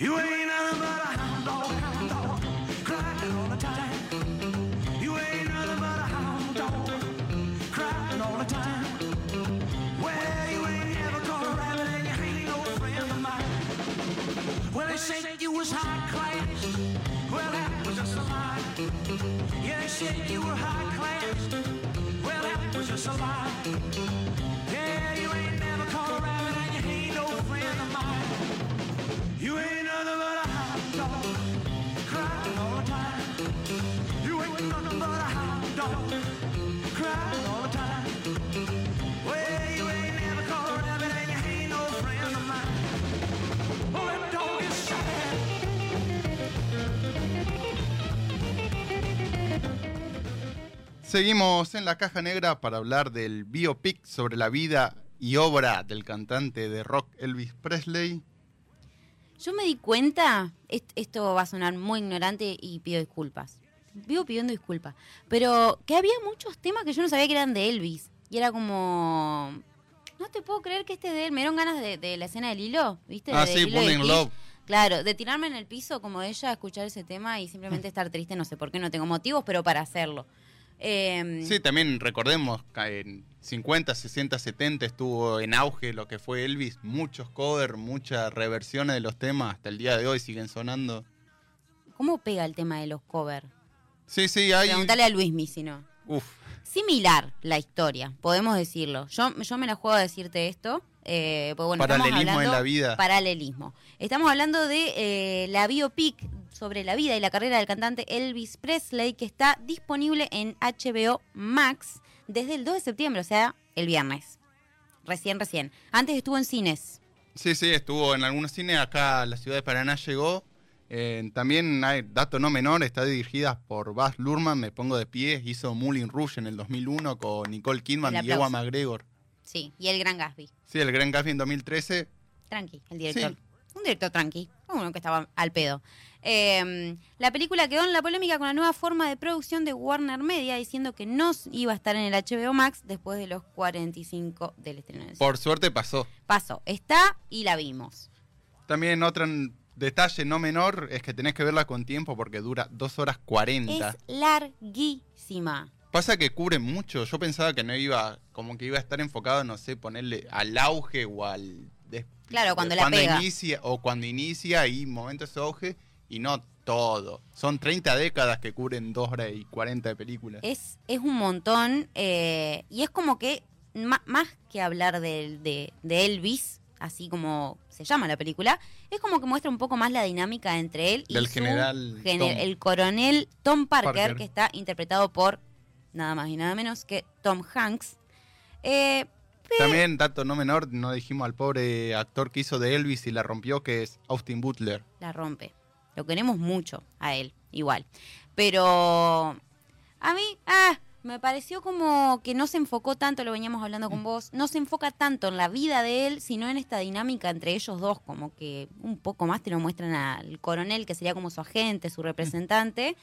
You ain't nothing but a hound dog, hound dog, crying all the time. You ain't nothing but a hound dog, crying all the time. Well, you ain't never caught a rabbit and you ain't no friend of mine. Well, they said you was high class. Well, that was just a lie. Yeah, they said you were high class. Well, that was just a lie. Seguimos en la caja negra para hablar del biopic sobre la vida y obra del cantante de rock Elvis Presley. Yo me di cuenta, est- esto va a sonar muy ignorante y pido disculpas. Vivo pidiendo disculpas. Pero que había muchos temas que yo no sabía que eran de Elvis. Y era como. No te puedo creer que este es de él. Me dieron ganas de, de la escena del hilo, ¿viste? Ah, De sí, Burning. Love. Claro, de tirarme en el piso como ella, escuchar ese tema y simplemente estar triste. No sé por qué, no tengo motivos, pero para hacerlo. Eh, Sí, también recordemos que en 50, 60, 70 estuvo en auge lo que fue Elvis. Muchos covers, muchas reversiones de los temas. Hasta el día de hoy siguen sonando. ¿Cómo pega el tema de los covers? Sí, sí, hay... Preguntale a Luismi si no. Uf, similar la historia, podemos decirlo. Yo, yo me la juego a decirte esto. Eh, pues bueno, Paralelismo en la vida. Paralelismo. Estamos hablando de eh, la biopic sobre la vida y la carrera del cantante Elvis Presley que está disponible en HBO Max desde el 2 de septiembre, o sea, el viernes. Recién, recién. Antes estuvo en cines. Sí, sí, estuvo en algunos cines. Acá la ciudad de Paraná llegó. Eh, también hay dato no menor, está dirigida por Baz Luhrmann, me pongo de pie. Hizo Moulin Rouge en el 2001 con Nicole Kidman y aplauso. McGregor. Sí, y el Gran Gatsby. Sí, el Gran Gatsby en 2013. Tranqui, el director. Sí. Un director tranqui, uno que estaba al pedo. Eh, la película quedó en la polémica con la nueva forma de producción de Warner Media, diciendo que no iba a estar en el HBO Max después de los 45 del estreno. Por suerte pasó. Pasó, está y la vimos. También otro n- detalle no menor es que tenés que verla con tiempo porque dura 2 horas 40. Es larguísima. Pasa que cubre mucho. Yo pensaba que no iba, como que iba a estar enfocado, no sé, ponerle al auge o al. Claro, cuando de la pega. inicia o cuando inicia y momentos de auge y no todo. Son 30 décadas que cubren 2 horas y 40 de películas. Es, es un montón eh, y es como que más que hablar de, de- de Elvis, así como se llama la película, es como que muestra un poco más la dinámica entre él y Del su general Tom. el coronel Tom Parker, Parker. que está interpretado por nada más y nada menos que Tom Hanks. Eh, También, dato no menor, no dijimos al pobre actor que hizo de Elvis y la rompió, que es Austin Butler. la rompe. Lo queremos mucho a él, igual. Pero a mí, ah, me pareció como que no se enfocó tanto, lo veníamos hablando con vos, no se enfoca tanto en la vida de él, sino en esta dinámica entre ellos dos, como que un poco más te lo muestran al coronel, que sería como su agente, su representante,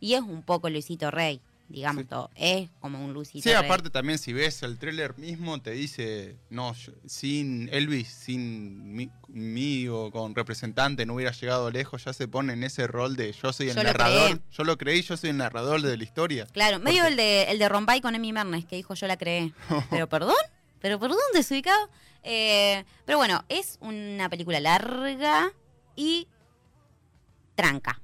y es un poco Luisito Rey, digamos Sí. todo. Es como un Luisito Sí, aparte también si ves el tráiler mismo te dice, no, yo- sin Elvis, sin mí, mí o con representante no hubiera llegado lejos, ya se pone en ese rol de yo soy el Yo narrador, yo lo creí, yo soy el narrador de la historia. Claro, medio el de, el de Rombay con Emi Mernes, que dijo yo la creé. Pero perdón, pero perdón, desubicado. Eh, pero bueno, es una película larga y tranca.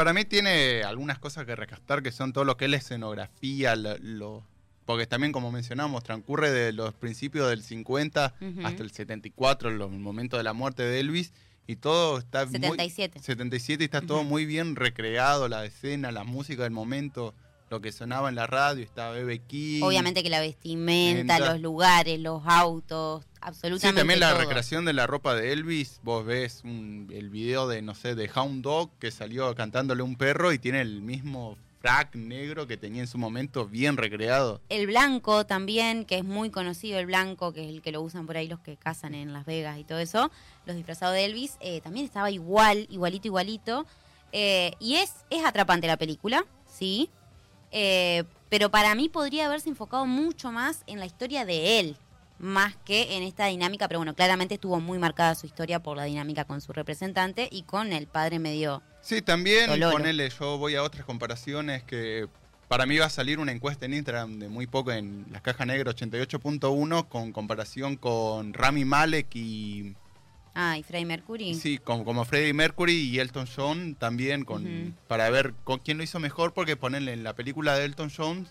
Para mí tiene algunas cosas que rescatar que son todo lo que es la escenografía, lo, lo- porque también como mencionamos, transcurre de los principios del 50 Ujú. hasta el 74, los- el momento de la muerte de Elvis, y todo está muy... 77. 77 y está todo Ujú. muy bien recreado, la escena, la música del momento, lo que sonaba en la radio, estaba Bebe King. Obviamente que la vestimenta, los lugares, los autos, Sí, absolutamente también la todo. recreación de la ropa de Elvis, vos ves un- el video de, no sé, de Hound Dog que salió cantándole a un perro y tiene el mismo frac negro que tenía en su momento bien recreado. El blanco también, que es muy conocido el blanco, que es el que lo usan por ahí los que cazan en Las Vegas y todo eso, los disfrazados de Elvis, eh, también estaba igual, igualito, igualito. Eh, y es, es atrapante la película, sí. Eh, pero para mí podría haberse enfocado mucho más en la historia de él. Más que en esta dinámica, pero bueno, claramente estuvo muy marcada su historia por la dinámica con su representante y con el padre medio... Sí, también Tololo. ponele, yo voy a otras comparaciones que para mí va a salir una encuesta en Instagram de muy poco en la caja negra 88.1 con comparación con Rami Malek y Ah, y Freddie Mercury. sí, como, como Freddie Mercury y Elton John también con para ver con quién lo hizo mejor porque ponerle en la película de Elton John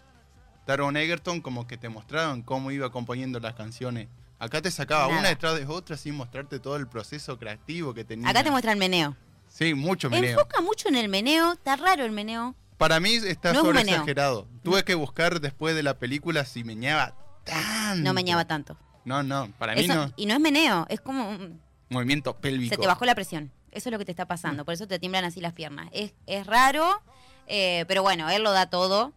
Taron Egerton como que te mostraban cómo iba componiendo las canciones. Acá te sacaba Nada. una detrás de otra sin mostrarte todo el proceso creativo que tenía. Acá te muestra el meneo. Sí, mucho meneo. Enfoca mucho en el meneo, está raro el meneo. Para mí está No sobre exagerado. Tuve que buscar después de la película si meñaba tanto. No meñaba tanto. No, no, para mí no. Y no es meneo, es como... un- Movimiento pélvico. Se te bajó la presión. Eso es lo que te está pasando. Por eso te tiemblan así las piernas. Es, es raro, eh, pero bueno, él lo da todo.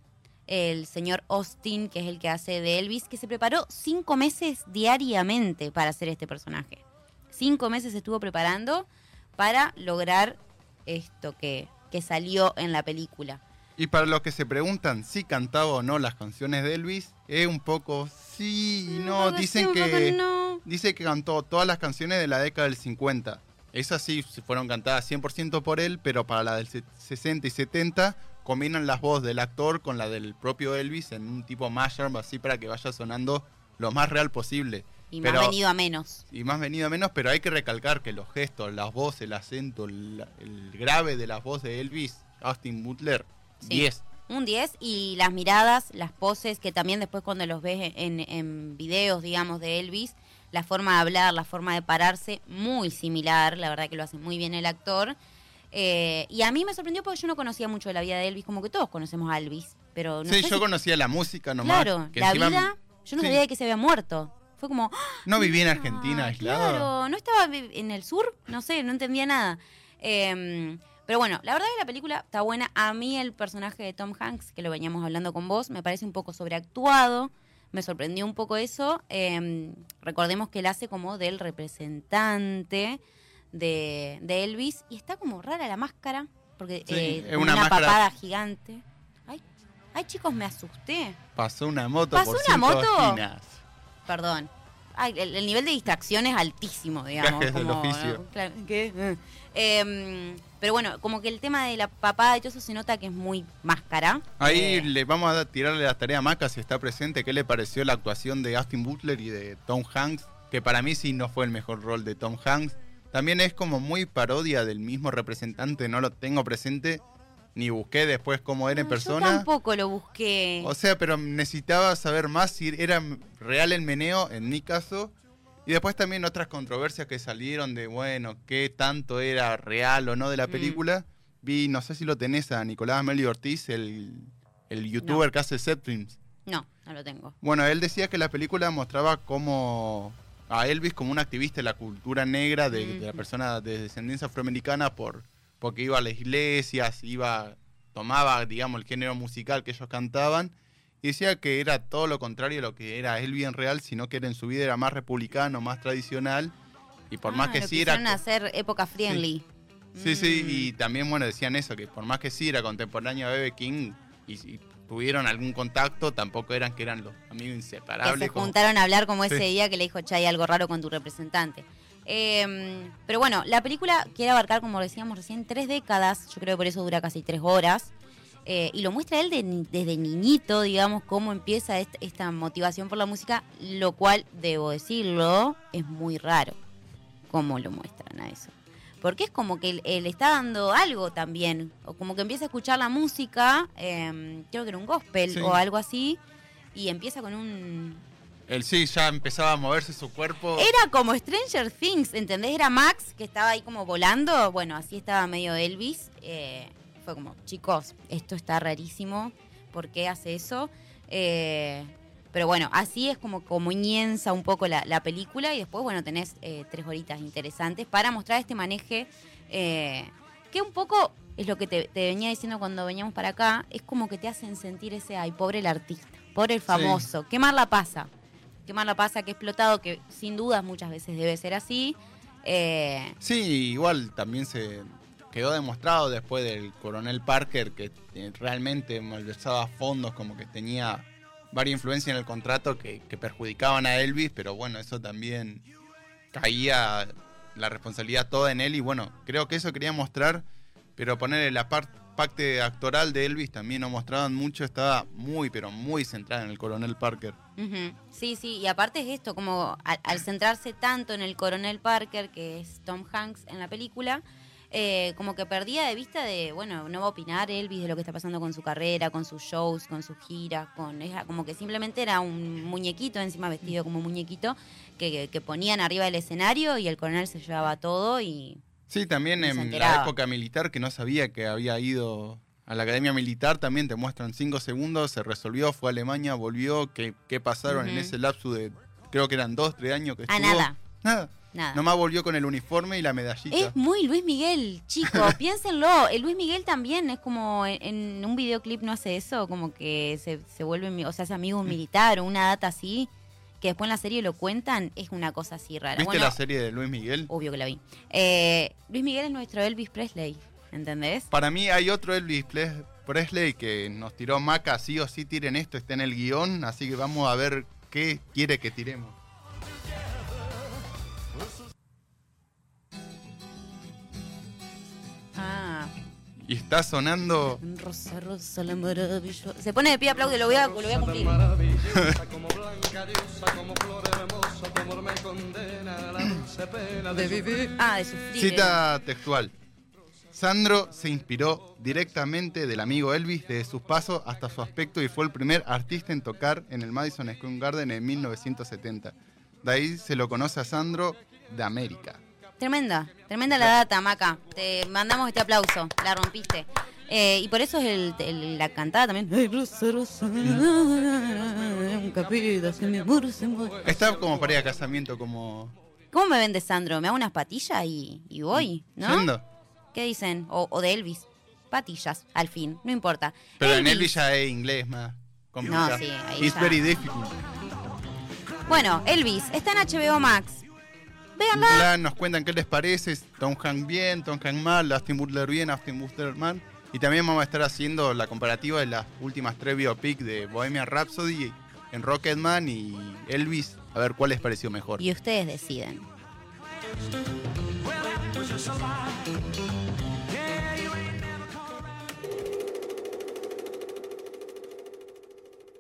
El señor Austin, que es el que hace de Elvis, que se preparó cinco meses diariamente para hacer este personaje. Cinco meses estuvo preparando para lograr esto que, que salió en la película. Y para los que se preguntan si cantaba o no las canciones de Elvis, es un poco sí no. sí, Dicen que no. dice que cantó todas las canciones de la década del 50. Esas sí fueron cantadas 100% por él, pero para la del se- 60 y 70 combinan las voces del actor con la del propio Elvis en un tipo mashup así para que vaya sonando lo más real posible. Y Pero- más venido a menos. y más venido a menos, pero hay que recalcar que los gestos, las voces, el acento, el, el grave de las voces de Elvis, Austin Butler, Sí. 10. Un 10 y las miradas, las poses, que también después cuando los ves en, en videos, digamos, de Elvis, la forma de hablar, la forma de pararse, muy similar, la verdad que lo hace muy bien el actor. Eh, y a mí me sorprendió porque yo no conocía mucho de la vida de Elvis, como que todos conocemos a Elvis, pero no sí, sé yo si- conocía la música nomás. Claro, que la encima vida, yo no sí. sabía de que se había muerto. Fue como, No vivía en Ah, Argentina, aislado. Claro, no estaba en el sur, no sé, no entendía nada. Eh, pero bueno, la verdad que la película está buena. A mí el personaje de Tom Hanks, que lo veníamos hablando con vos, me parece un poco sobreactuado. Me sorprendió un poco eso. Eh, recordemos que él hace como del representante de, de Elvis. Y está como rara la máscara, porque Sí, eh, es una una, máscara- papada gigante. Ay, ay, chicos, me asusté. Pasó una moto ¿Pasó por una moto? esquinas. Perdón. Ay, el, el nivel de distracción es altísimo, digamos. ¿qué? Eh. Em, pero bueno, como que el tema de la papada y todo eso se nota que es muy máscara. Ahí Eh, le vamos a tirarle la tarea a Maca si está presente. ¿Qué le pareció la actuación de Austin Butler y de Tom Hanks? Que para mí sí no fue el mejor rol de Tom Hanks. También es como muy parodia del mismo representante. No lo tengo presente ni busqué después cómo era en persona. Yo tampoco lo busqué. O sea, pero necesitaba saber más si era real el meneo, en mi caso. Y después también otras controversias que salieron de, bueno, qué tanto era real o no de la Mm. película. Vi, no sé si lo tenés, a Nicolás Amelio Ortiz, el, el youtuber que hace set. No, no lo tengo. Bueno, él decía que la película mostraba como a Elvis como un activista de la cultura negra, de, de la persona de descendencia afroamericana, por porque iba a las iglesias, iba tomaba, digamos, el género musical que ellos cantaban, y decía que era todo lo contrario a lo que era Elvis en real, sino que era en su vida era más republicano, más tradicional, y por más Ah, que lo sí era... hacer época friendly. Sí, sí, Mm. y también, bueno, decían eso, que por más que sí era contemporáneo a B.B. King y, y tuvieron algún contacto, tampoco eran que eran los amigos que inseparables. se como- juntaron a hablar como ese Sí. día que le dijo, che, hay algo raro con tu representante. Eh, pero bueno, la película quiere abarcar, como decíamos recién, tres décadas, yo creo que por eso dura casi tres horas, eh, y lo muestra él de desde niñito, digamos, cómo empieza est- esta motivación por la música, lo cual, debo decirlo, es muy raro cómo lo muestran a eso. Porque es como que él, él está dando algo también, o como que empieza a escuchar la música, eh, creo que era un gospel Sí. o algo así, y empieza con un... Él sí, ya empezaba a moverse su cuerpo. Era como Stranger Things, ¿entendés? Era Max que estaba ahí como volando, bueno, así estaba medio Elvis. eh, fue como, chicos, esto está rarísimo, ¿por qué hace eso? Eh, pero bueno, así es como comienza un poco la, la película y después, bueno, tenés eh, tres horitas interesantes para mostrar este maneje eh, que un poco es lo que te, te venía diciendo cuando veníamos para acá, es como que te hacen sentir ese, ay, pobre el artista, pobre el famoso, qué mal la pasa, qué mal la pasa, que explotado, que sin dudas muchas veces debe ser así. Eh, Sí, igual también se quedó demostrado después del coronel Parker que realmente malversaba fondos, como que tenía varias influencias en el contrato que, que perjudicaban a Elvis, pero bueno, eso también caía la responsabilidad toda en él y bueno, creo que eso quería mostrar, pero ponerle la par- parte actoral de Elvis también no mostraban mucho, estaba muy, pero muy centrada en el coronel Parker. Sí, sí, y aparte es esto, como al centrarse tanto en el coronel Parker, que es Tom Hanks en la película, eh, como que perdía de vista de, bueno, no va a opinar Elvis de lo que está pasando con su carrera, con sus shows, con sus giras, con era como que simplemente era un muñequito, encima vestido como muñequito, que, que ponían arriba del escenario y el coronel se llevaba todo y... Sí, también en la época militar, que no sabía que había ido a la academia militar, también te muestran cinco segundos, se resolvió, fue a Alemania, volvió, qué, qué pasaron en ese lapso de, creo que eran dos, tres años que Ah, estuvo. nada. Nada. Nada. Nomás volvió con el uniforme y la medallita. Es muy Luis Miguel, chicos, piénsenlo. El Luis Miguel también es como en, en un videoclip no hace eso, como que se, se vuelve, o sea, hace amigo un militar o una data así, que después en la serie lo cuentan, es una cosa así rara. ¿Viste Bueno, la serie de Luis Miguel? obvio que la vi. Eh, Luis Miguel es nuestro Elvis Presley, ¿entendés? Para mí hay otro Elvis Presley que nos tiró Maca, sí o sí tiren esto, está en el guion, así que vamos a ver qué quiere que tiremos. Está sonando... rosa, rosa, la maravillosa. Se pone de pie, aplaude, lo voy a, lo voy a cumplir. como blanca diosa, como flor hermosa, tu amor me condena a la dulce pena de sufrir. Ah, de sufrir. Cita textual. Sandro se inspiró directamente del amigo Elvis desde sus pasos hasta su aspecto y fue el primer artista en tocar en el Madison Square Garden en 1970. De ahí se lo conoce a Sandro de América. Tremenda, tremenda la data, Maca. Te mandamos este aplauso, la rompiste. Eh, y por eso es el, la cantada también. Está como para ir a casamiento, como... ¿Cómo me vende Sandro? ¿Me hago unas patillas y, voy? ¿No? ¿Qué dicen? O, o de Elvis. Patillas, al fin, no importa. Pero en Elvis ya es inglés más complicado. No, sí, ahí It's very difficult. Bueno, Elvis, está en HBO Max. Véanla. Nos cuentan qué les parece, Tom Hanks bien, Tom Hanks mal, Austin Butler bien, Austin Butler mal. Y también vamos a estar haciendo la comparativa de las últimas tres biopics de Bohemian Rhapsody en Rocketman y Elvis, a ver cuál les pareció mejor. Y ustedes deciden.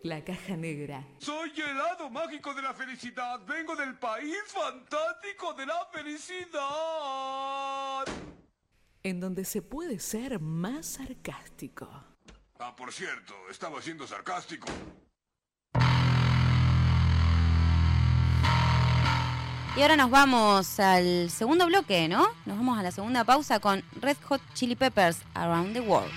La caja negra. Soy el hado mágico de la felicidad. Vengo del país fantástico de la felicidad. En donde se puede ser más sarcástico. Ah, por cierto, estaba siendo sarcástico. Y ahora nos vamos al segundo bloque, ¿no? Nos vamos a la segunda pausa con Red Hot Chili Peppers Around the World.